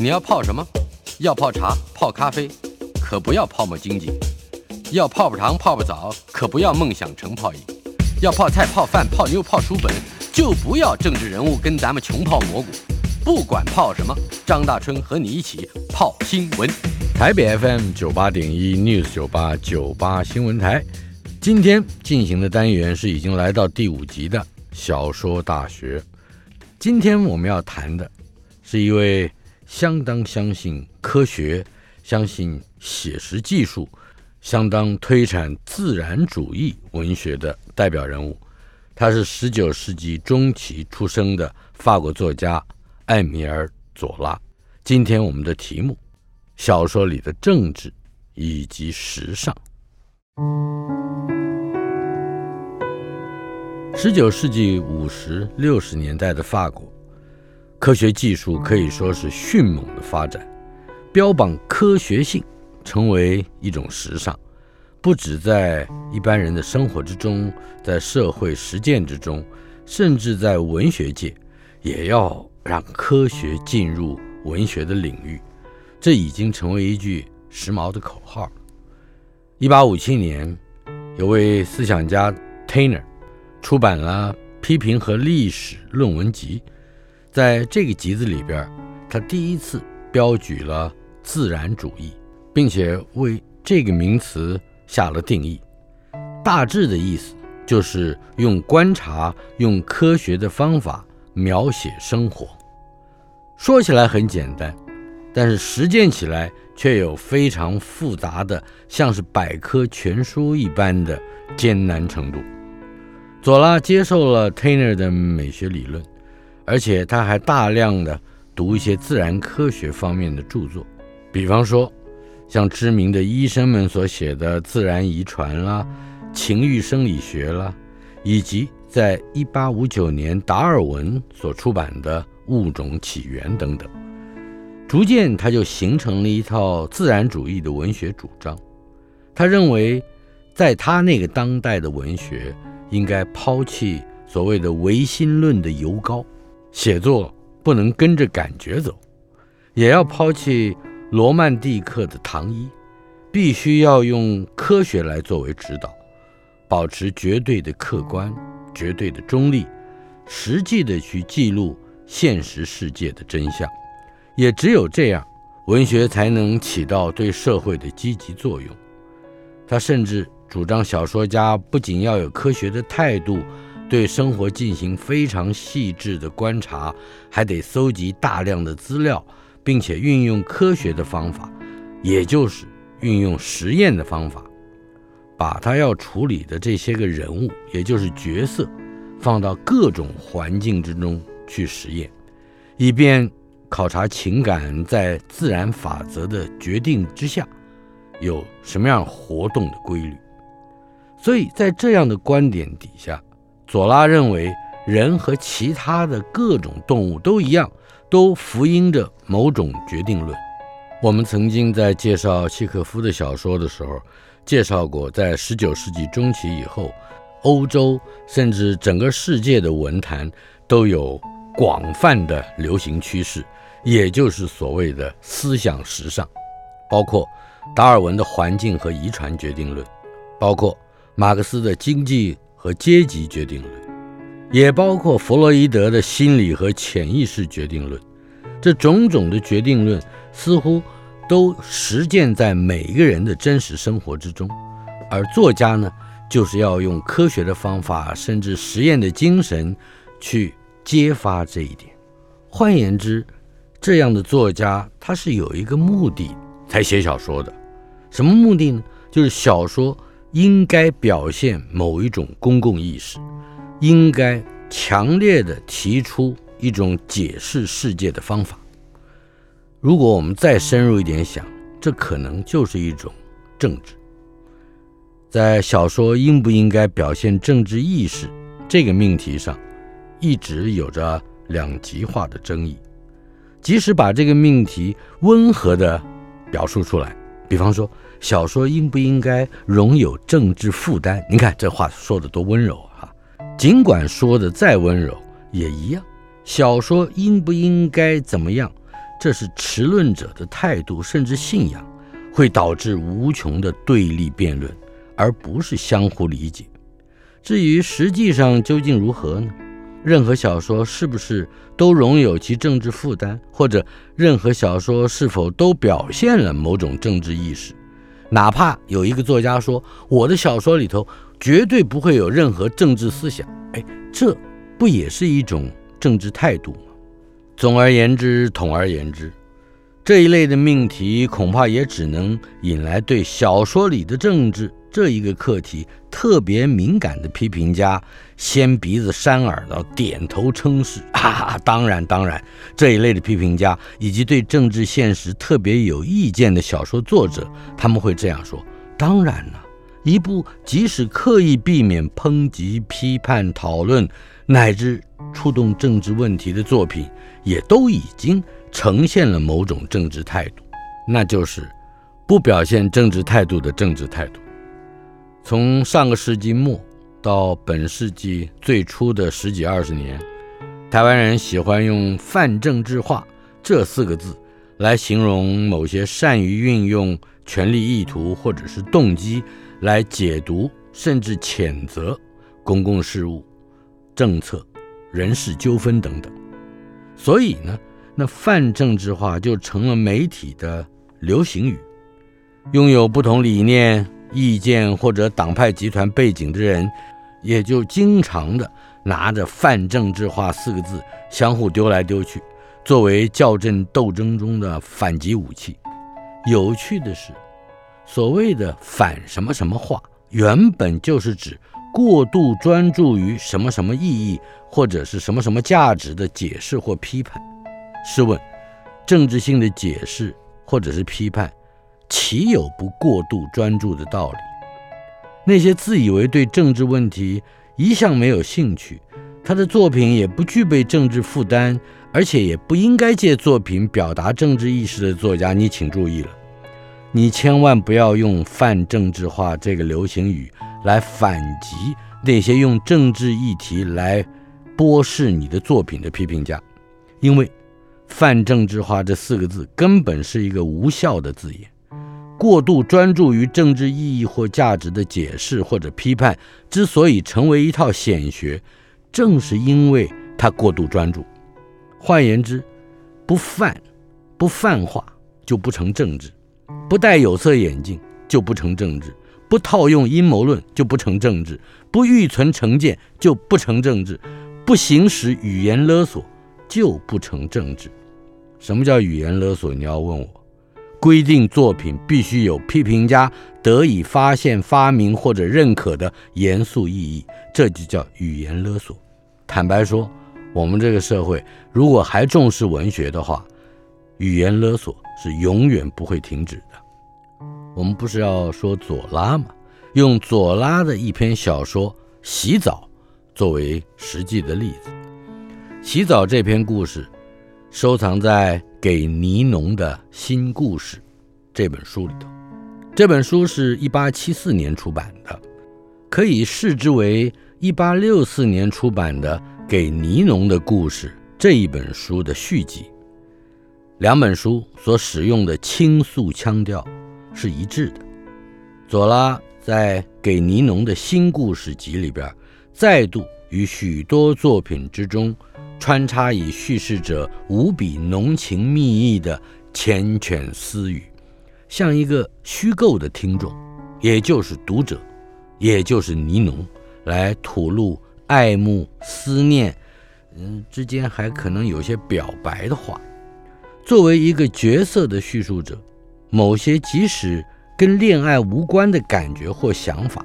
你要泡什么？要泡茶、泡咖啡，可不要泡沫经济；要泡泡糖、泡泡澡，可不要梦想成泡影；要泡菜、泡饭、泡妞、泡书本，就不要政治人物跟咱们穷泡蘑菇。不管泡什么，张大春和你一起泡新闻。台北 FM 九八点一 News 九八九八新闻台，今天进行的单元是已经来到第五集的小说大学。今天我们要谈的是一位相当相信科学、相信写实技术、相当推崇自然主义文学的代表人物。他是十九世纪中期出生的法国作家。艾米尔·左拉，今天我们的题目：小说里的政治以及时尚。十九世纪五十六十年代的法国，科学技术可以说是迅猛的发展，标榜科学性成为一种时尚，不止在一般人的生活之中，在社会实践之中，甚至在文学界，也要。让科学进入文学的领域，这已经成为一句时髦的口号。一八五七年，有位思想家 Tainer 出版了《批评和历史论文集》，在这个集子里边，他第一次标举了自然主义，并且为这个名词下了定义。大致的意思就是用观察、用科学的方法描写生活。说起来很简单，但是实践起来却有非常复杂的，像是百科全书一般的艰难程度。左拉接受了 Tainer 的美学理论，而且他还大量的读一些自然科学方面的著作，比方说像知名的医生们所写的《自然遗传》啦，《情欲生理学》啦，以及在1859年达尔文所出版的。物种起源等等，逐渐他就形成了一套自然主义的文学主张。他认为，在他那个当代的文学，应该抛弃所谓的唯心论的犹高，写作不能跟着感觉走，也要抛弃罗曼蒂克的糖衣，必须要用科学来作为指导，保持绝对的客观、绝对的中立，实际的去记录。现实世界的真相，也只有这样，文学才能起到对社会的积极作用。他甚至主张，小说家不仅要有科学的态度，对生活进行非常细致的观察，还得搜集大量的资料，并且运用科学的方法，也就是运用实验的方法，把他要处理的这些个人物，也就是角色，放到各种环境之中。去实验，以便考察情感在自然法则的决定之下有什么样活动的规律。所以在这样的观点底下，左拉认为人和其他的各种动物都一样，都福音着某种决定论。我们曾经在介绍契诃夫的小说的时候，介绍过，在十九世纪中期以后，欧洲甚至整个世界的文坛都有。广泛的流行趋势，也就是所谓的思想时尚，包括达尔文的环境和遗传决定论，包括马克思的经济和阶级决定论，也包括弗洛伊德的心理和潜意识决定论。这种种的决定论似乎都实践在每一个人的真实生活之中，而作家呢，就是要用科学的方法，甚至实验的精神去。揭发这一点，换言之，这样的作家他是有一个目的才写小说的，什么目的呢？就是小说应该表现某一种公共意识，应该强烈的提出一种解释世界的方法。如果我们再深入一点想，这可能就是一种政治。在小说应不应该表现政治意识这个命题上，一直有着两极化的争议，即使把这个命题温和地表述出来，比方说小说应不应该容有政治负担？你看这话说的多温柔啊！尽管说的再温柔，也一样。小说应不应该怎么样？这是持论者的态度，甚至信仰，会导致无穷的对立辩论，而不是相互理解。至于实际上究竟如何呢？任何小说是不是都容有其政治负担，或者任何小说是否都表现了某种政治意识？哪怕有一个作家说我的小说里头绝对不会有任何政治思想，哎，这不也是一种政治态度吗？总而言之，统而言之，这一类的命题恐怕也只能引来对小说里的政治这一个课题特别敏感的批评家掀鼻子扇耳朵，点头称是。哈哈，当然，当然，这一类的批评家以及对政治现实特别有意见的小说作者，他们会这样说：当然了，一部即使刻意避免抨击、批判、讨论，乃至触动政治问题的作品。也都已经呈现了某种政治态度，那就是不表现政治态度的政治态度。从上个世纪末到本世纪最初的十几二十年，台湾人喜欢用“泛政治化”这四个字来形容某些善于运用权力意图或者是动机来解读甚至谴责公共事务、政策、人事纠纷等等。所以呢，那泛政治化就成了媒体的流行语，拥有不同理念、意见或者党派集团背景的人，也就经常的拿着“泛政治化”四个字相互丢来丢去，作为校正斗争中的反击武器。有趣的是，所谓的“反什么什么化”，原本就是指。过度专注于什么什么意义或者是什么什么价值的解释或批判，试问，政治性的解释或者是批判，岂有不过度专注的道理？那些自以为对政治问题一向没有兴趣，他的作品也不具备政治负担，而且也不应该借作品表达政治意识的作家，你请注意了，你千万不要用“泛政治化”这个流行语。来反击那些用政治议题来剥蚀你的作品的批评家，因为“泛政治化”这四个字根本是一个无效的字眼。过度专注于政治意义或价值的解释或者批判，之所以成为一套显学，正是因为它过度专注。换言之，不泛、不泛化就不成政治；不戴有色眼镜就不成政治。不套用阴谋论就不成政治，不预存成见就不成政治，不行使语言勒索就不成政治。什么叫语言勒索？你要问我，规定作品必须有批评家得以发现、发明或者认可的严肃意义，这就叫语言勒索。坦白说，我们这个社会如果还重视文学的话，语言勒索是永远不会停止的。我们不是要说左拉吗？用左拉的一篇小说《洗澡》作为实际的例子，《洗澡》这篇故事收藏在《给尼农的新故事》这本书里头。这本书是一八七四年出版的，可以视之为一八六四年出版的《给尼农的故事》这一本书的续集。两本书所使用的倾诉腔调。是一致的。左拉在《给尼农的新故事集》里边，再度与许多作品之中穿插以叙事者无比浓情蜜意的缱绻私语，向一个虚构的听众，也就是读者，也就是尼农，来吐露爱慕、思念，嗯，之间还可能有些表白的话。作为一个角色的叙述者。某些即使跟恋爱无关的感觉或想法，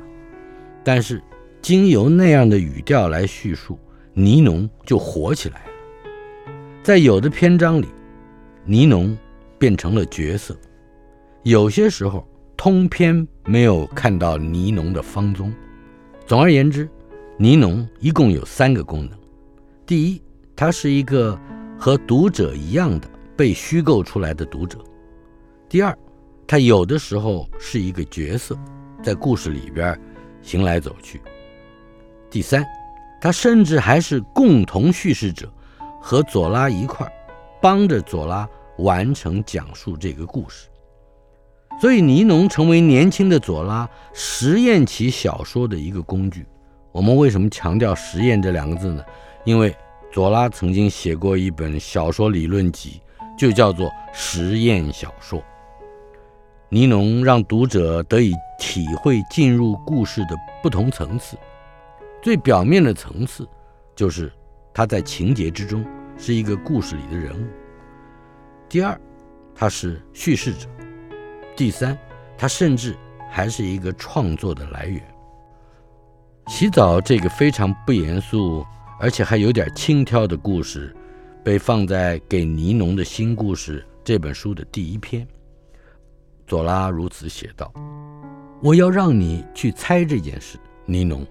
但是经由那样的语调来叙述，尼农就火起来了。在有的篇章里，尼农变成了角色；有些时候，通篇没有看到尼农的芳踪。总而言之，尼农一共有三个功能：第一，他是一个和读者一样的被虚构出来的读者。第二，他有的时候是一个角色，在故事里边行来走去。第三，他甚至还是共同叙事者，和左拉一块儿帮着左拉完成讲述这个故事。所以，尼农成为年轻的左拉实验起小说的一个工具。我们为什么强调“实验”这两个字呢？因为左拉曾经写过一本小说理论集，就叫做《实验小说》。尼农让读者得以体会进入故事的不同层次。最表面的层次，就是他在情节之中是一个故事里的人物。第二，他是叙事者。第三，他甚至还是一个创作的来源。洗澡这个非常不严肃，而且还有点轻佻的故事，被放在给尼农的新故事这本书的第一篇。左拉如此写道：“我要让你去猜这件事，尼农，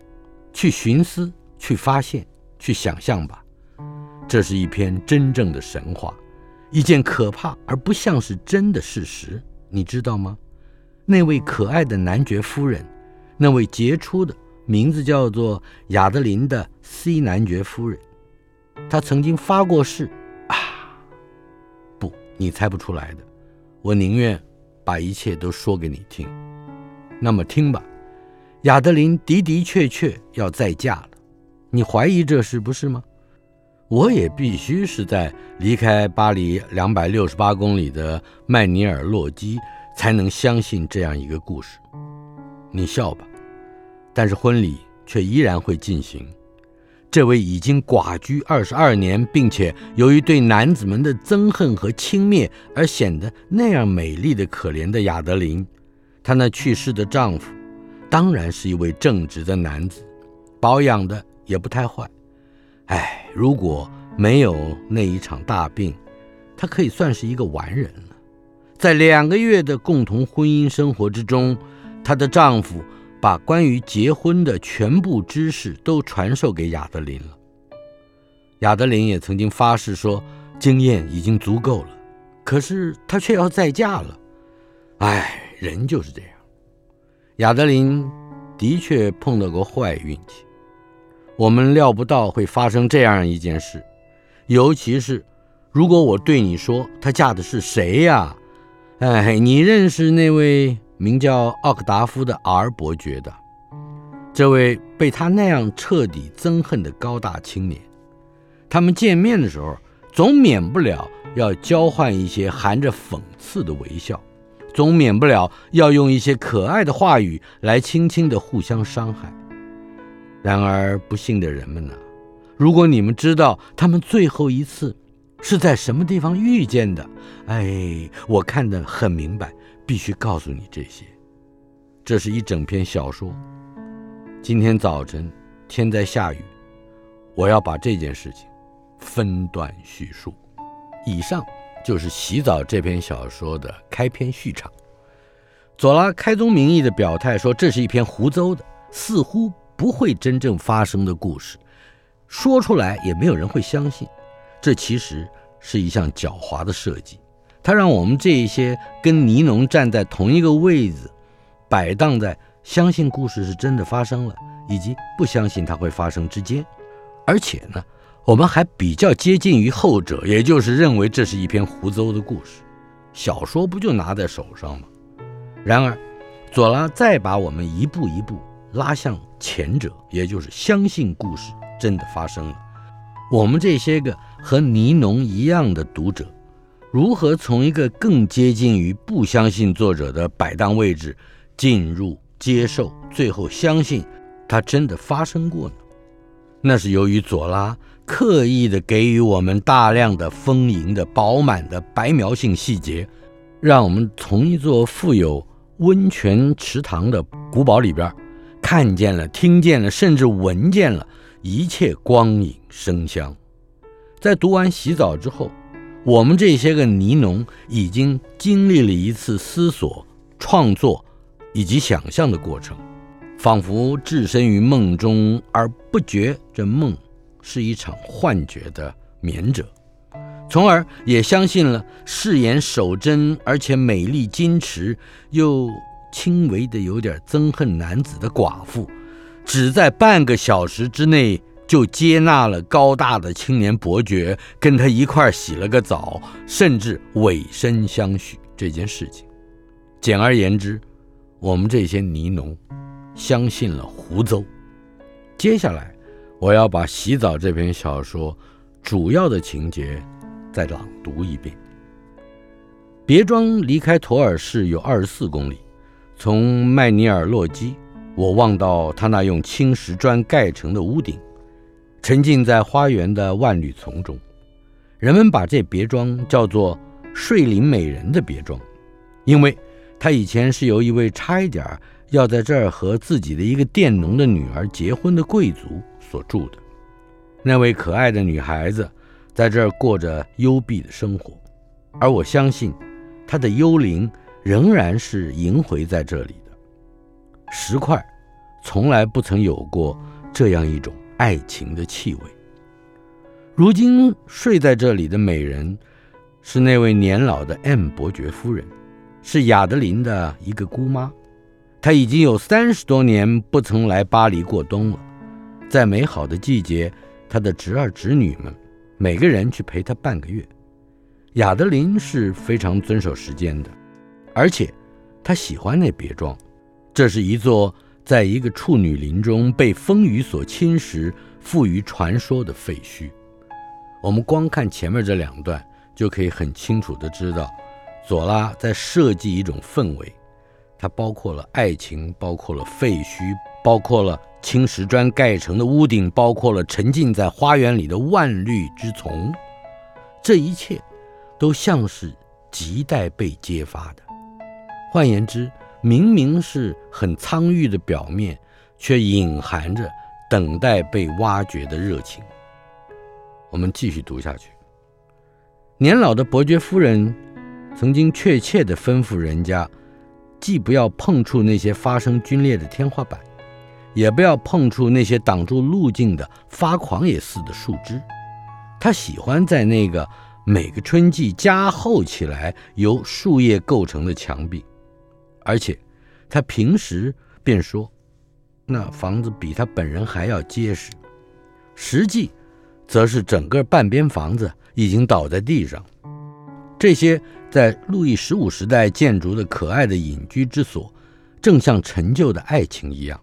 去寻思，去发现，去想象吧。这是一篇真正的神话，一件可怕而不像是真的事实。”你知道吗？那位可爱的男爵夫人，那位杰出的名字叫做亚德琳的 C 男爵夫人，她曾经发过誓啊！不，你猜不出来的。我宁愿把一切都说给你听。那么听吧，亚德琳的的确确要再嫁了。你怀疑这事不是吗？我也必须是在离开巴黎两百六十八公里的麦尼尔洛基，才能相信这样一个故事。你笑吧，但是婚礼却依然会进行。这位已经寡居二十二年，并且由于对男子们的憎恨和轻蔑而显得那样美丽的可怜的亚德琳，她那去世的丈夫，当然是一位正直的男子，保养的也不太坏。哎，如果没有那一场大病，他可以算是一个完人了。在两个月的共同婚姻生活之中，她的丈夫把关于结婚的全部知识都传授给亚德琳了。亚德琳也曾经发誓说，经验已经足够了，可是她却要再嫁了。哎，人就是这样。亚德林的确碰到过坏运气。我们料不到会发生这样一件事，尤其是如果我对你说她嫁的是谁呀？哎，你认识那位名叫奥克达夫的阿尔伯爵的，这位被他那样彻底憎恨的高大青年。他们见面的时候，总免不了要交换一些含着讽刺的微笑，总免不了要用一些可爱的话语来轻轻地互相伤害。然而，不幸的人们呢？如果你们知道他们最后一次是在什么地方遇见的，哎，我看得很明白，必须告诉你这些。这是一整篇小说。今天早晨天在下雨，我要把这件事情分段叙述。以上就是《洗澡》这篇小说的开篇序场。左拉开宗明义的表态说，这是一篇胡诌的，似乎。不会真正发生的故事，说出来也没有人会相信。这其实是一项狡猾的设计，它让我们这一些跟尼农站在同一个位子，摆荡在相信故事是真的发生了，以及不相信它会发生之间。而且呢，我们还比较接近于后者，也就是认为这是一篇胡诌的故事。小说不就拿在手上吗？然而，左拉再把我们一步一步。拉向前者，也就是相信故事真的发生了。我们这些个和尼农一样的读者，如何从一个更接近于不相信作者的摆荡位置，进入接受，最后相信它真的发生过呢？那是由于左拉刻意的给予我们大量的丰盈的、饱满的白描性细节，让我们从一座富有温泉池塘的古堡里边。看见了，听见了，甚至闻见了一切光影生香。在读完洗澡之后，我们这些个尼农已经经历了一次思索、创作以及想象的过程，仿佛置身于梦中而不觉这梦是一场幻觉的眠者，从而也相信了饰演守贞而且美丽矜持又。轻微的有点憎恨男子的寡妇，只在半个小时之内就接纳了高大的青年伯爵，跟他一块洗了个澡，甚至委身相许这件事情。简而言之，我们这些泥农相信了胡诌。接下来，我要把《洗澡》这篇小说主要的情节再朗读一遍。别庄离开托尔市有二十四公里，从麦尼尔洛基，我望到他那用青石砖盖成的屋顶。沉浸在花园的万绿丛中，人们把这别庄叫做“睡林美人”的别庄，因为他以前是由一位差一点要在这儿和自己的一个佃农的女儿结婚的贵族所住的。那位可爱的女孩子在这儿过着幽闭的生活，而我相信她的幽灵仍然是萦回在这里的。石块从来不曾有过这样一种。爱情的气味。如今睡在这里的美人，是那位年老的 M 伯爵夫人，是亚德琳的一个姑妈。她已经有三十多年不曾来巴黎过冬了。在美好的季节，她的侄儿侄女们每个人去陪她半个月。亚德琳是非常遵守时间的，而且她喜欢那别庄，这是一座。在一个处女林中被风雨所侵蚀、富于传说的废墟，我们光看前面这两段，就可以很清楚地知道，左拉在设计一种氛围，它包括了爱情，包括了废墟，包括了青石砖盖成的屋顶，包括了沉浸在花园里的万绿之丛，这一切都像是亟待被揭发的。换言之，明明是很苍郁的表面，却隐含着等待被挖掘的热情。我们继续读下去。年老的伯爵夫人曾经确切地吩咐人家，既不要碰触那些发生龟裂的天花板，也不要碰触那些挡住路径的发狂也似的树枝。他喜欢在那个每个春季加厚起来、由树叶构成的墙壁。而且，他平时便说，那房子比他本人还要结实。实际，则是整个半边房子已经倒在地上。这些在路易十五时代建筑的可爱的隐居之所，正像陈旧的爱情一样，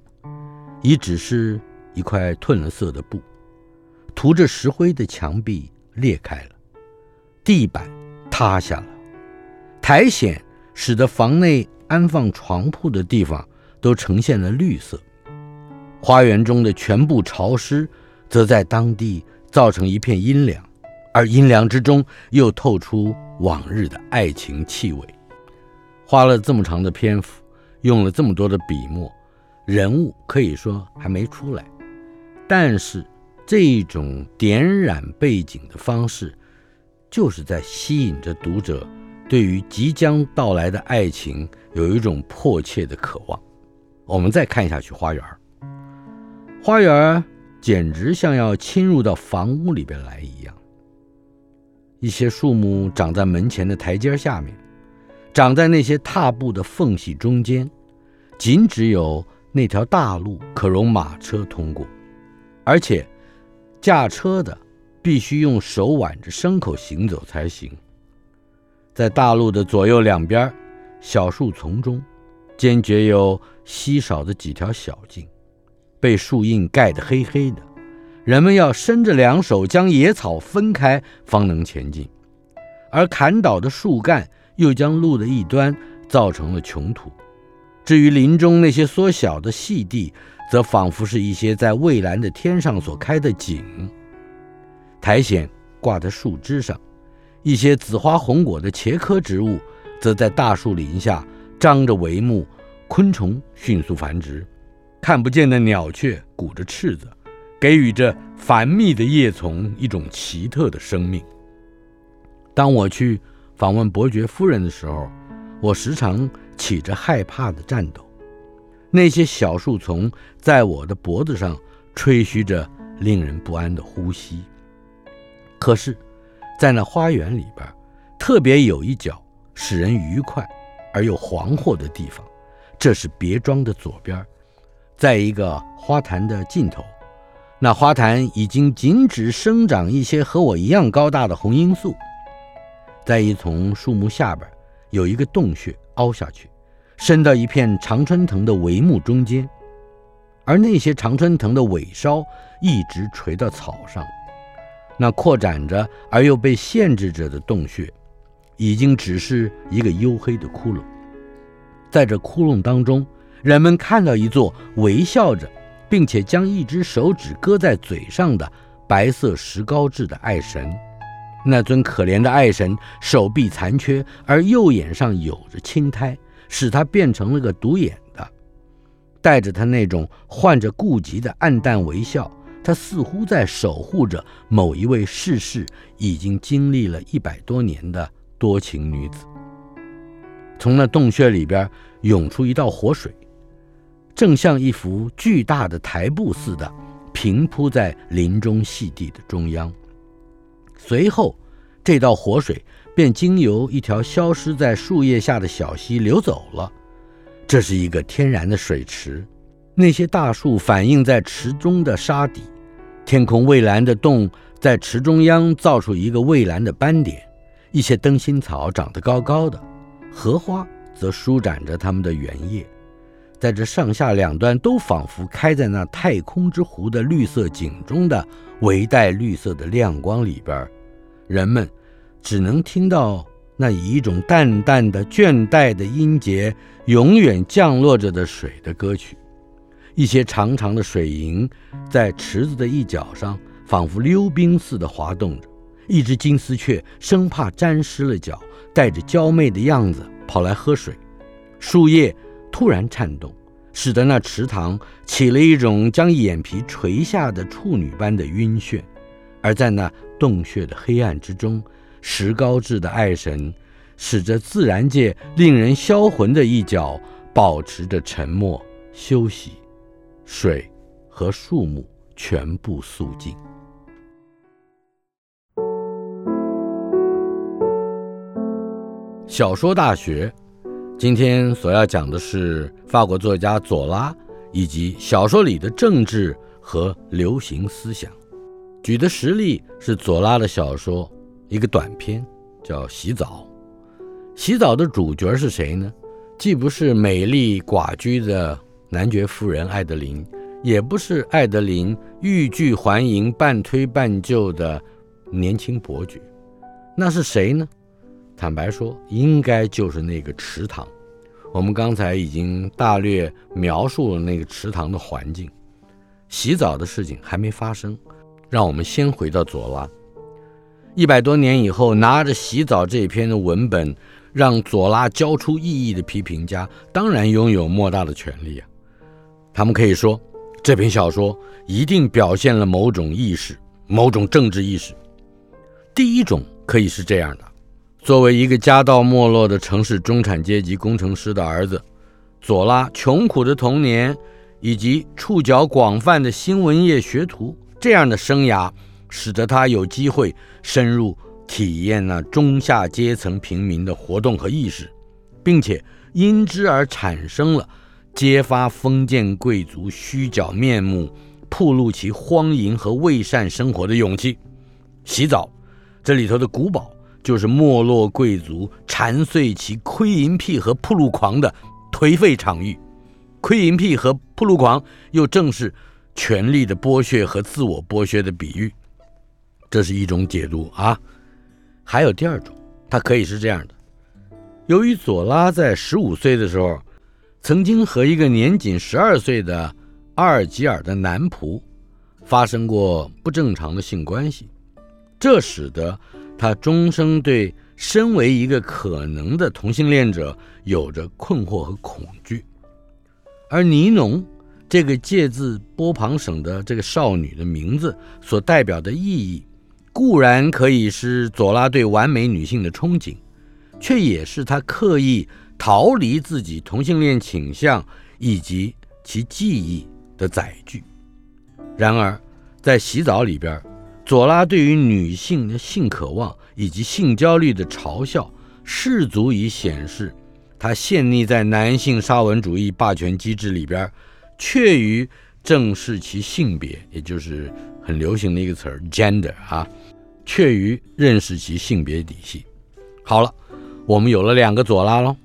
已只是一块褪了色的布，涂着石灰的墙壁裂开了，地板塌下了，苔藓使得房内。安放床铺的地方都呈现了绿色，花园中的全部潮湿，则在当地造成一片阴凉，而阴凉之中又透出往日的爱情气味。花了这么长的篇幅，用了这么多的笔墨，人物可以说还没出来，但是这种点染背景的方式，就是在吸引着读者。对于即将到来的爱情有一种迫切的渴望。我们再看下去，花园，花园简直像要侵入到房屋里边来一样。一些树木长在门前的台阶下面，长在那些踏步的缝隙中间，仅只有那条大路可容马车通过，而且驾车的必须用手挽着牲口行走才行。在大路的左右两边，小树丛中，坚决有稀少的几条小径，被树荫盖得黑黑的。人们要伸着两手将野草分开，方能前进。而砍倒的树干又将路的一端造成了穷土。至于林中那些缩小的细地，则仿佛是一些在蔚蓝的天上所开的景。苔藓挂在树枝上。一些紫花红果的茄科植物，则在大树林下张着帷幕，昆虫迅速繁殖，看不见的鸟雀鼓着翅子，给予着繁密的叶丛一种奇特的生命。当我去访问伯爵夫人的时候，我时常起着害怕的颤抖，那些小树丛在我的脖子上吹嘘着令人不安的呼吸。可是。在那花园里边，特别有一角使人愉快而又惶惑的地方，这是别庄的左边，在一个花坛的尽头，那花坛已经仅只生长一些和我一样高大的红罂粟，在一丛树木下边有一个洞穴凹下去，伸到一片常春藤的帷幕中间，而那些常春藤的尾梢一直垂到草上。那扩展着而又被限制着的洞穴，已经只是一个黝黑的窟窿。在这窟窿当中，人们看到一座微笑着。并且将一只手指搁在嘴上的白色石膏制的爱神，那尊可怜的爱神手臂残缺，而右眼上有着青苔，使他变成了个独眼的。带着他那种患着痼疾的黯淡微笑，他似乎在守护着某一位逝世已经经历了一百多年的多情女子。从那洞穴里边涌出一道活水。正像一幅巨大的台布似的，平铺在林中细地的中央。随后，这道活水便经由一条消失在树叶下的小溪流走了。这是一个天然的水池，那些大树反映在池中的沙底，天空蔚蓝的洞在池中央造出一个蔚蓝的斑点。一些灯芯草长得高高的，荷花则舒展着它们的圆叶。在这上下两端都仿佛开在那太空之湖的绿色井中的微带绿色的亮光里边，人们只能听到那以一种淡淡的倦怠的音节永远降落着的水的歌曲。一些长长的水银在池子的一角上仿佛溜冰似的滑动着。一只金丝雀生怕沾湿了脚，带着娇媚的样子跑来喝水。树叶。突然颤动，使得那池塘起了一种将眼皮垂下的处女般的晕眩，而在那洞穴的黑暗之中，石膏制的爱神使着自然界令人销魂的一角保持着沉默休息，水和树木全部肃静。小说大学。今天所要讲的是法国作家左拉以及小说里的政治和流行思想。举的实例是左拉的小说一个短片，叫《洗澡》。洗澡的主角是谁呢？既不是美丽寡居的男爵夫人艾德琳，也不是艾德琳欲拒还迎、半推半就的年轻伯爵。那是谁呢？坦白说，应该就是那个池塘。我们刚才已经大略描述了那个池塘的环境，洗澡的事情还没发生。让我们先回到左拉。一百多年以后，拿着《洗澡》这篇的文本，让左拉交出异议的批评家，当然拥有莫大的权利啊。他们可以说，这篇小说一定表现了某种意识，某种政治意识。第一种可以是这样的。作为一个家道没落的城市中产阶级工程师的儿子，左拉穷苦的童年以及触角广泛的新闻业学徒这样的生涯，使得他有机会深入体验那中下阶层平民的活动和意识，并且因之而产生了揭发封建贵族虚假面目、暴露其荒淫和伪善生活的勇气。洗澡，这里头的古堡。就是没落贵族缠碎其窥淫癖和暴露狂的颓废场域，窥淫癖和暴露狂又正是权力的剥削和自我剥削的比喻，这是一种解读啊。还有第二种，它可以是这样的：由于左拉在十五岁的时候，曾经和一个年仅十二岁的阿尔及尔的男仆发生过不正常的性关系，这使得。他终生对身为一个可能的同性恋者有着困惑和恐惧，而尼农这个借自波旁省的这个少女的名字所代表的意义，固然可以是左拉对完美女性的憧憬，却也是他刻意逃离自己同性恋倾向以及其记忆的载具。然而，在洗澡里边。左拉对于女性的性渴望以及性焦虑的嘲笑，是足以显示他陷溺在男性沙文主义霸权机制里边，怯于正视其性别，也就是很流行的一个词儿 gender 啊，确于认识其性别底细。好了，我们有了两个左拉喽，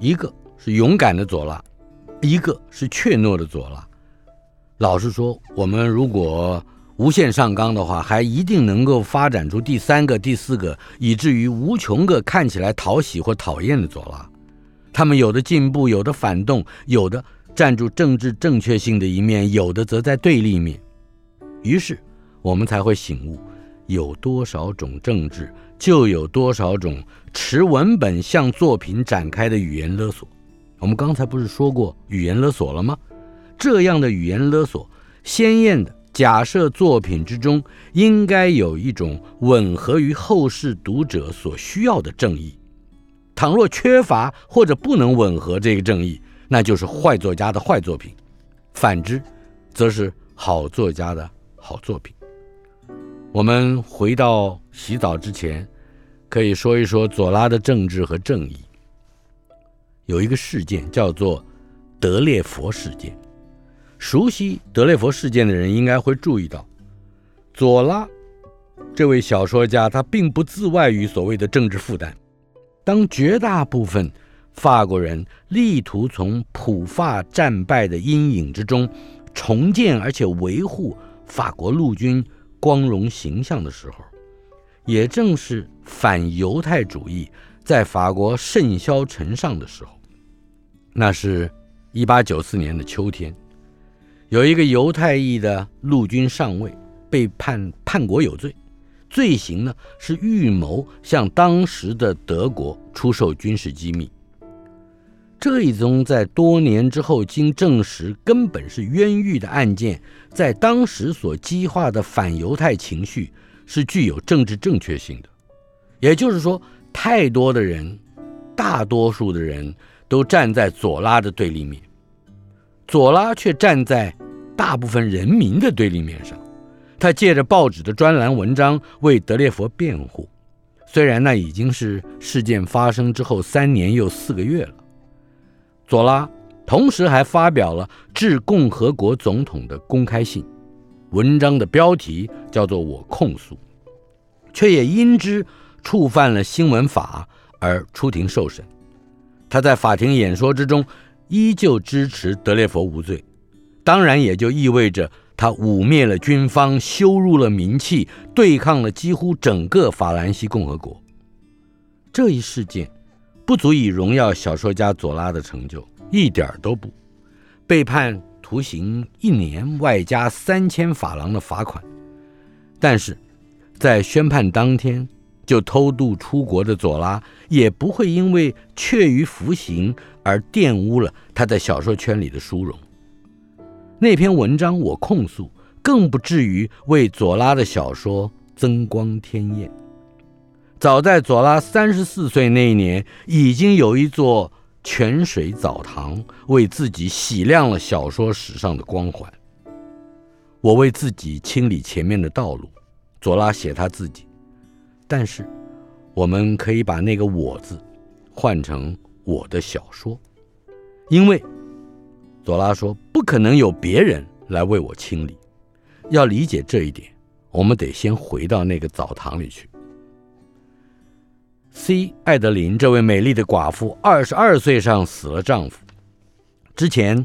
一个是勇敢的左拉，一个是怯懦的左拉。老实说，我们如果无限上纲的话，还一定能够发展出第三个、第四个，以至于无穷个看起来讨喜或讨厌的左拉。他们有的进步，有的反动，有的站住政治正确性的一面，有的则在对立面。于是我们才会醒悟：有多少种政治，就有多少种持文本向作品展开的语言勒索。我们刚才不是说过语言勒索了吗？这样的语言勒索，鲜艳的假设作品之中应该有一种吻合于后世读者所需要的正义。倘若缺乏或者不能吻合这个正义，那就是坏作家的坏作品；反之，则是好作家的好作品。我们回到洗澡之前，可以说一说左拉的政治和正义。有一个事件叫做德列佛事件，熟悉德列佛事件的人应该会注意到，左拉这位小说家他并不自外于所谓的政治负担。当绝大部分法国人力图从普法战败的阴影之中重建而且维护法国陆军光荣形象的时候，也正是反犹太主义在法国甚嚣尘上的时候。那是一八九四年的秋天，有一个犹太裔的陆军上尉被判叛国有罪。罪行呢是预谋向当时的德国出售军事机密。这一宗在多年之后经证实根本是冤狱的案件，在当时所激化的反犹太情绪是具有政治正确性的。也就是说，太多的人，大多数的人都站在左拉的对立面，左拉却站在大部分人民的对立面上。他借着报纸的专栏文章为德列佛辩护，虽然那已经是事件发生之后三年又四个月了。左拉同时还发表了致共和国总统的公开信，文章的标题叫做“我控诉”，却也因之触犯了新闻法而出庭受审。他在法庭演说之中依旧支持德列佛无罪，当然也就意味着。他污蔑了军方，羞辱了民气，对抗了几乎整个法兰西共和国。这一事件不足以荣耀小说家左拉的成就，一点都不。被判徒刑一年，外加三千法郎的罚款。但是，在宣判当天就偷渡出国的左拉，也不会因为确于服刑而玷污了他在小说圈里的殊荣。那篇文章我控诉，更不至于为左拉的小说增光添艳。早在左拉三十四岁那一年，已经有一座泉水澡堂为自己洗亮了小说史上的光环。我为自己清理前面的道路，左拉写他自己，但是我们可以把那个“我”字换成我的小说，因为。左拉说：“不可能有别人来为我清理。要理解这一点，我们得先回到那个澡堂里去。C. 艾德琳这位美丽的寡妇，二十二岁上死了丈夫，之前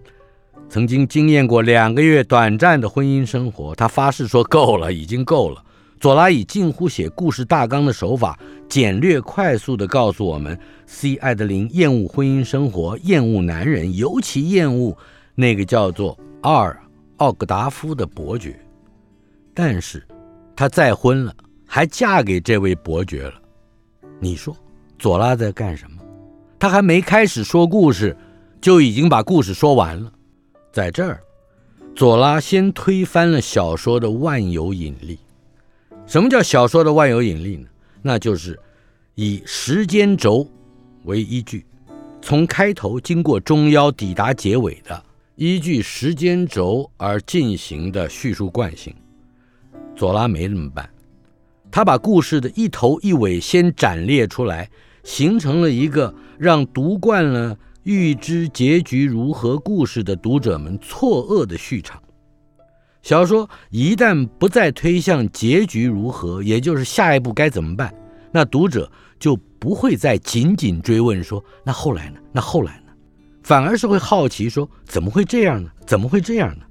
曾经经验过两个月短暂的婚姻生活。她发誓说够了，已经够了。左拉以近乎写故事大纲的手法，简略快速地告诉我们：C. 艾德琳厌恶婚姻生活，厌恶男人，尤其厌恶那个叫做阿尔奥格达夫的伯爵。但是，她再婚了，还嫁给这位伯爵了。你说，左拉在干什么？他还没开始说故事，就已经把故事说完了。在这儿，左拉先推翻了小说的万有引力。什么叫小说的万有引力呢？那就是以时间轴为依据，从开头经过中央抵达结尾的，依据时间轴而进行的叙述惯性。左拉没那么办，他把故事的一头一尾先展列出来，形成了一个让读惯了预知结局如何故事的读者们错愕的序场。小说一旦不再推向结局如何，也就是下一步该怎么办，那读者就不会再紧紧追问说“那后来呢？那后来呢？”反而是会好奇说“怎么会这样呢？怎么会这样呢？”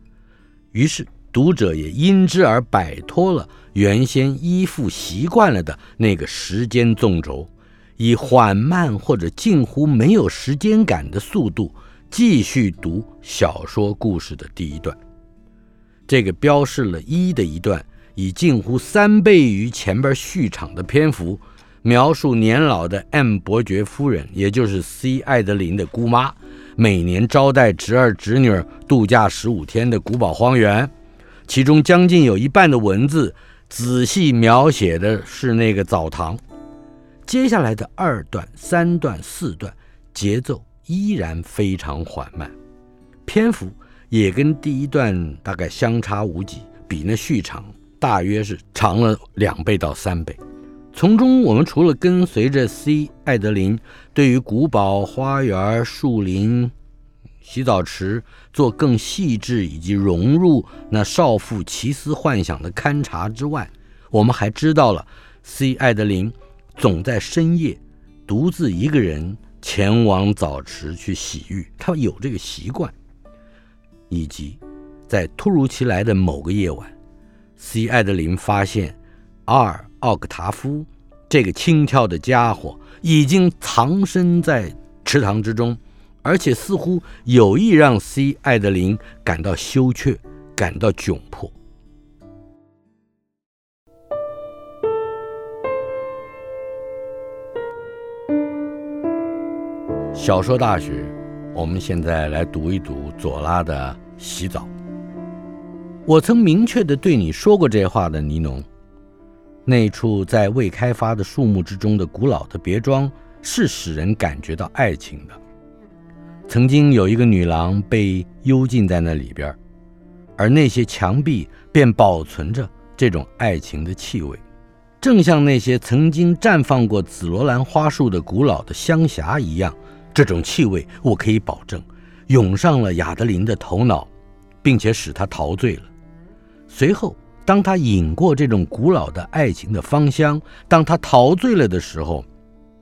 于是读者也因之而摆脱了原先依附习惯了的那个时间纵轴，以缓慢或者近乎没有时间感的速度继续读小说故事的第一段。这个标示了一的一段，以近乎三倍于前边序场的篇幅，描述年老的 M 伯爵夫人，也就是 C 爱德琳的姑妈，每年招待侄儿侄女度假十五天的古堡荒原，其中将近有一半的文字仔细描写的是那个澡堂。接下来的二段、三段、四段，节奏依然非常缓慢，篇幅。也跟第一段大概相差无几，比那序长大约是长了两倍到三倍。从中，我们除了跟随着 C 爱德林对于古堡花园、树林、洗澡池做更细致以及融入那少妇奇思幻想的勘察之外，我们还知道了 C 艾德琳总在深夜独自一个人前往澡池去洗浴，她有这个习惯。以及，在突如其来的某个夜晚，C 艾德琳发现阿尔奥格塔夫这个轻佻的家伙已经藏身在池塘之中，而且似乎有意让 C 爱德琳感到羞怯，感到窘迫。小说大学。我们现在来读一读左拉的洗澡。我曾明确的对你说过这话的，尼农。那处在未开发的树木之中的古老的别庄，是使人感觉到爱情的。曾经有一个女郎被幽禁在那里边，而那些墙壁便保存着这种爱情的气味，正像那些曾经绽放过紫罗兰花束的古老的香匣一样。这种气味，我可以保证，涌上了亚德琳的头脑，并且使她陶醉了。随后，当她饮过这种古老的爱情的芳香，当她陶醉了的时候，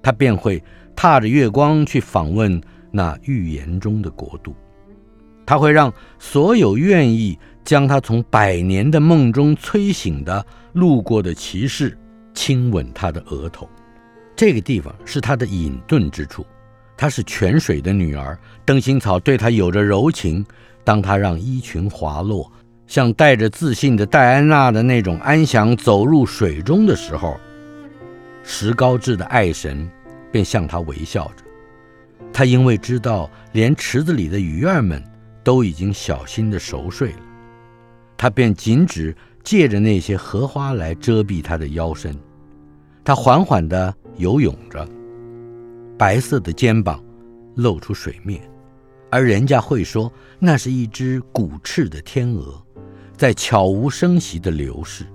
她便会踏着月光去访问那预言中的国度。他会让所有愿意将他从百年的梦中催醒的路过的骑士亲吻他的额头。这个地方是他的隐遁之处。她是泉水的女儿，灯芯草对她有着柔情。当她让衣裙滑落，像带着自信的戴安娜的那种安详走入水中的时候，石膏制的爱神便向她微笑着。他因为知道连池子里的鱼儿们都已经小心地熟睡了，他便仅只借着那些荷花来遮蔽他的腰身。他缓缓地游泳着。白色的肩膀露出水面，而人家会说那是一只鼓翅的天鹅，在悄无声息地流逝。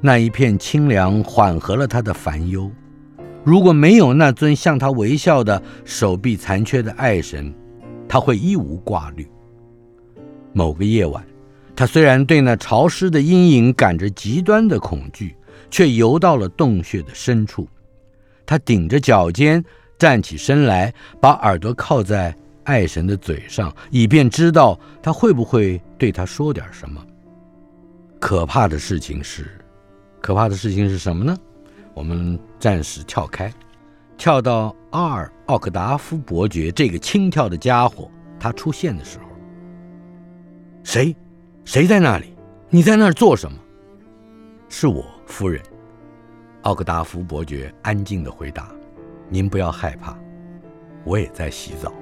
那一片清凉缓和了他的烦忧。如果没有那尊向他微笑的手臂残缺的爱神，他会一无挂虑。某个夜晚，他虽然对那潮湿的阴影感着极端的恐惧，却游到了洞穴的深处。他顶着脚尖。站起身来，把耳朵靠在爱神的嘴上，以便知道他会不会对他说点什么。可怕的事情是，可怕的事情是什么呢？我们暂时跳开，跳到阿尔奥克达夫伯爵这个轻佻的家伙他出现的时候。谁？谁在那里？你在那儿做什么？是我，夫人。奥克达夫伯爵安静地回答。您不要害怕，我也在洗澡。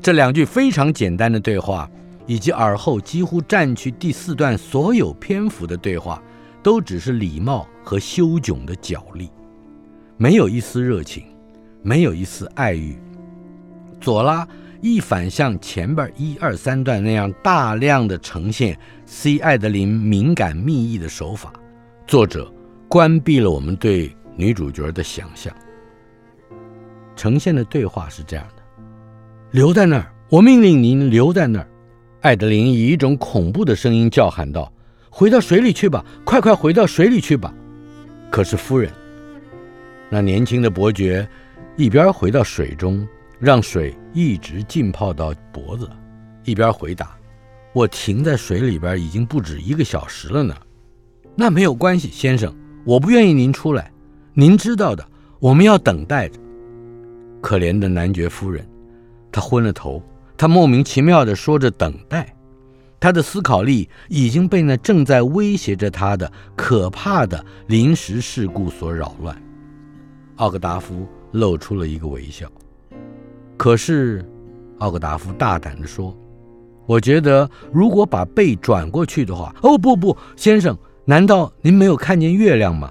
这两句非常简单的对话，以及耳后几乎占据第四段所有篇幅的对话，都只是礼貌和羞窘的角力，没有一丝热情，没有一丝爱欲。左拉一反像前边一二三段那样大量的呈现 C 爱德琳敏感密意的手法，作者关闭了我们对女主角的想象。呈现的对话是这样的：留在那儿，我命令您留在那儿。艾德琳以一种恐怖的声音叫喊道：“回到水里去吧，快快回到水里去吧！”可是夫人，那年轻的伯爵一边回到水中，让水一直浸泡到脖子，一边回答：“我停在水里边已经不止一个小时了呢。”那没有关系，先生，我不愿意您出来。您知道的，我们要等待着。可怜的男爵夫人，她昏了头。她莫名其妙地说着“等待”，他的思考力已经被那正在威胁着他的可怕的临时事故所扰乱。奥格达夫露出了一个微笑。可是，奥格达夫大胆地说：“我觉得，如果把背转过去的话……哦，不不，先生。”难道您没有看见月亮吗？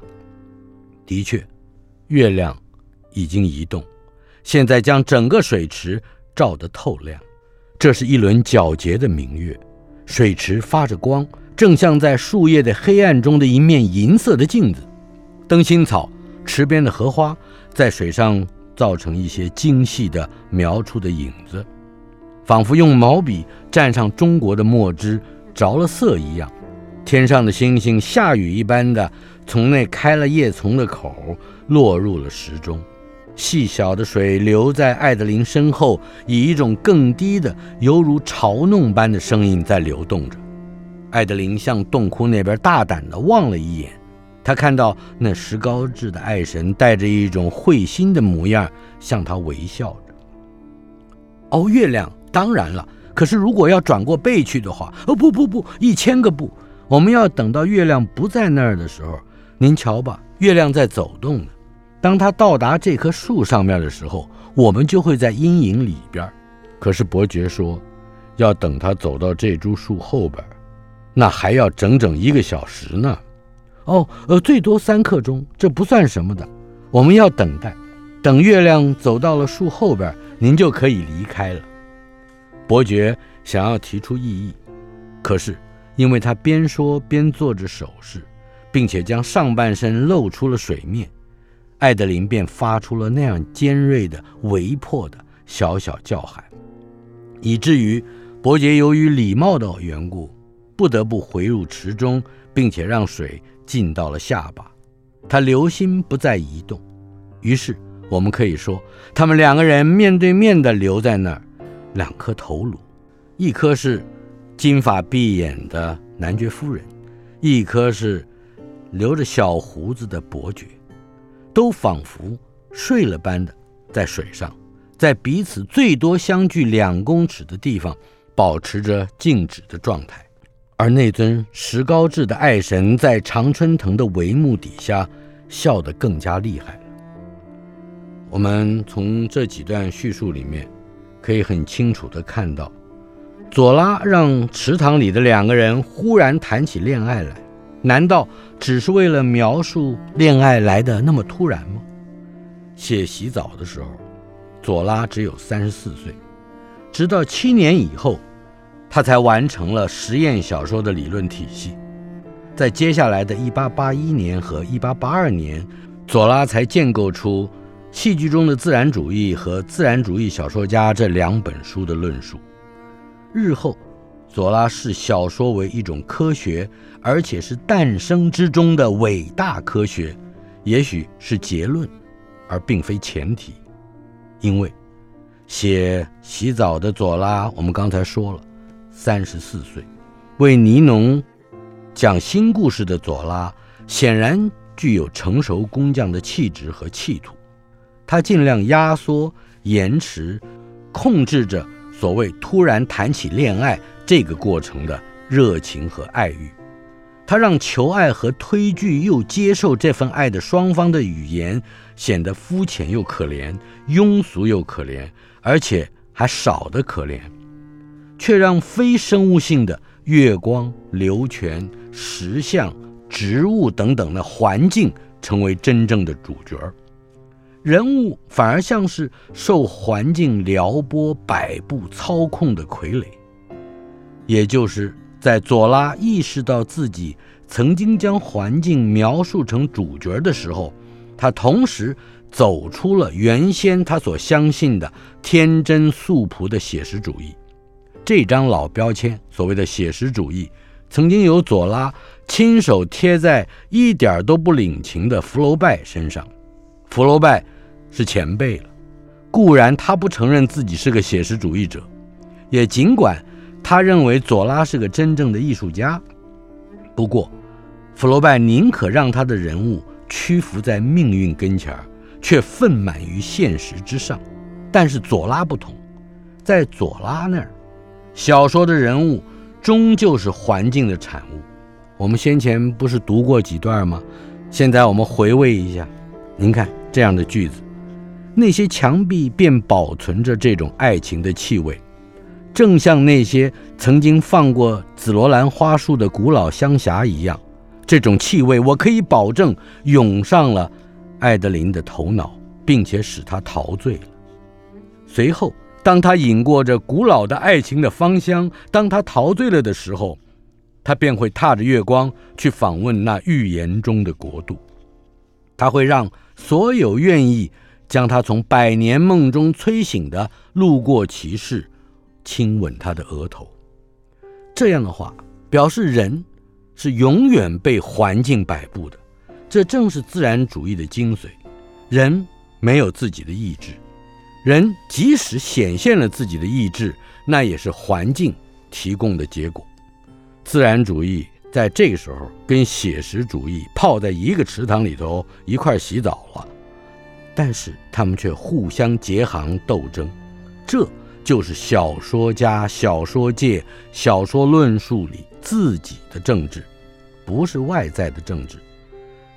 的确，月亮已经移动，现在将整个水池照得透亮。这是一轮皎洁的明月，水池发着光，正像在树叶的黑暗中的一面银色的镜子。灯芯草、池边的荷花在水上造成一些精细的描出的影子，仿佛用毛笔蘸上中国的墨汁着了色一样。天上的星星下雨一般的从那开了叶丛的口落入了池中，细小的水流在艾德琳身后，以一种更低的、犹如嘲弄般的声音在流动着。艾德琳向洞窟那边大胆地望了一眼，她看到那石膏制的爱神带着一种会心的模样向她微笑着。哦，月亮，当然了。可是如果要转过背去的话，哦，不不不，一千个不。我们要等到月亮不在那儿的时候，您瞧吧，月亮在走动呢。当他到达这棵树上面的时候，我们就会在阴影里边。可是伯爵说，要等他走到这株树后边，那还要整整一个小时呢。哦，呃，最多三刻钟，这不算什么的。我们要等待，等月亮走到了树后边，您就可以离开了。伯爵想要提出异议，可是。因为他边说边做着手势，并且将上半身露出了水面，艾德琳便发出了那样尖锐的、微破的小小叫喊，以至于伯爵由于礼貌的缘故，不得不回入池中，并且让水浸到了下巴。他留心不再移动，于是我们可以说，他们两个人面对面地留在那儿，两颗头颅，一颗是。金发碧眼的男爵夫人，一颗是留着小胡子的伯爵，都仿佛睡了般的在水上，在彼此最多相距两公尺的地方保持着静止的状态。而那尊石膏制的爱神在常春藤的帷幕底下笑得更加厉害了。我们从这几段叙述里面可以很清楚地看到。左拉让池塘里的两个人忽然谈起恋爱来，难道只是为了描述恋爱来的那么突然吗？写洗澡的时候，左拉只有三十四岁，直到七年以后，他才完成了实验小说的理论体系。在接下来的一八八一年和一八八二年，左拉才建构出戏剧中的自然主义和自然主义小说家这两本书的论述。日后，左拉视小说为一种科学，而且是诞生之中的伟大科学，也许是结论，而并非前提。因为写洗澡的左拉，我们刚才说了，三十四岁；为尼农讲新故事的左拉，显然具有成熟工匠的气质和气度。他尽量压缩、延迟、控制着。所谓突然谈起恋爱这个过程的热情和爱欲，他让求爱和推拒又接受这份爱的双方的语言显得肤浅又可怜，庸俗又可怜，而且还少得可怜，却让非生物性的月光、流泉、石像、植物等等的环境成为真正的主角。人物反而像是受环境撩拨摆布操控的傀儡，也就是在左拉意识到自己曾经将环境描述成主角的时候，他同时走出了原先他所相信的天真素朴的写实主义，这张老标签，所谓的写实主义，曾经由左拉亲手贴在一点都不领情的福楼拜身上。福楼拜是前辈了，固然他不承认自己是个写实主义者，也尽管他认为左拉是个真正的艺术家，不过福楼拜宁可让他的人物屈服在命运跟前儿，却愤满于现实之上。但是左拉不同，在左拉那儿，小说的人物终究是环境的产物。我们先前不是读过几段吗？现在我们回味一下。您看这样的句子：那些墙壁便保存着这种爱情的气味，正像那些曾经放过紫罗兰花束的古老香匣一样。这种气味，我可以保证涌上了爱德琳的头脑，并且使她陶醉了。随后，当他饮过这古老的爱情的芳香，当他陶醉了的时候，他便会踏着月光去访问那预言中的国度。他会让所有愿意将他从百年梦中催醒的路过骑士亲吻他的额头。这样的话，表示人是永远被环境摆布的。这正是自然主义的精髓。人没有自己的意志。人即使显现了自己的意志，那也是环境提供的结果。自然主义在这个时候跟写实主义泡在一个池塘里头一块洗澡了，但是他们却互相结行斗争。这就是小说家、小说界、小说论述里自己的政治，不是外在的政治。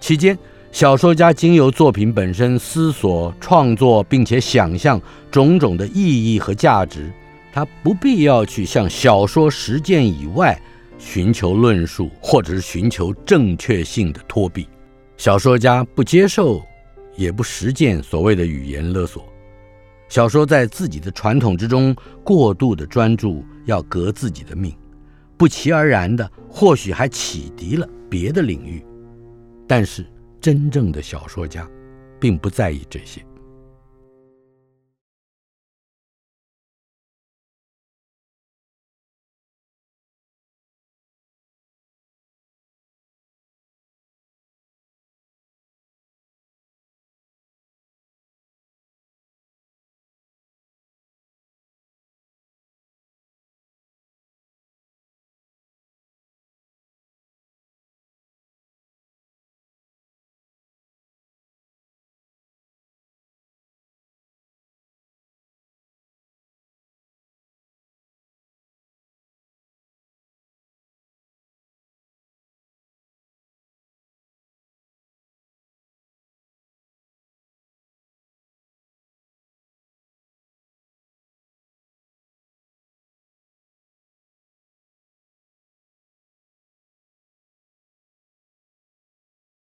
期间。小说家经由作品本身思索、创作，并且想象种种的意义和价值，他不必要去向小说实践以外寻求论述，或者是寻求正确性的托庇。小说家不接受，也不实践所谓的语言勒索。小说在自己的传统之中过度的专注，要革自己的命，不期而然的，或许还启迪了别的领域，但是。真正的小说家，并不在意这些。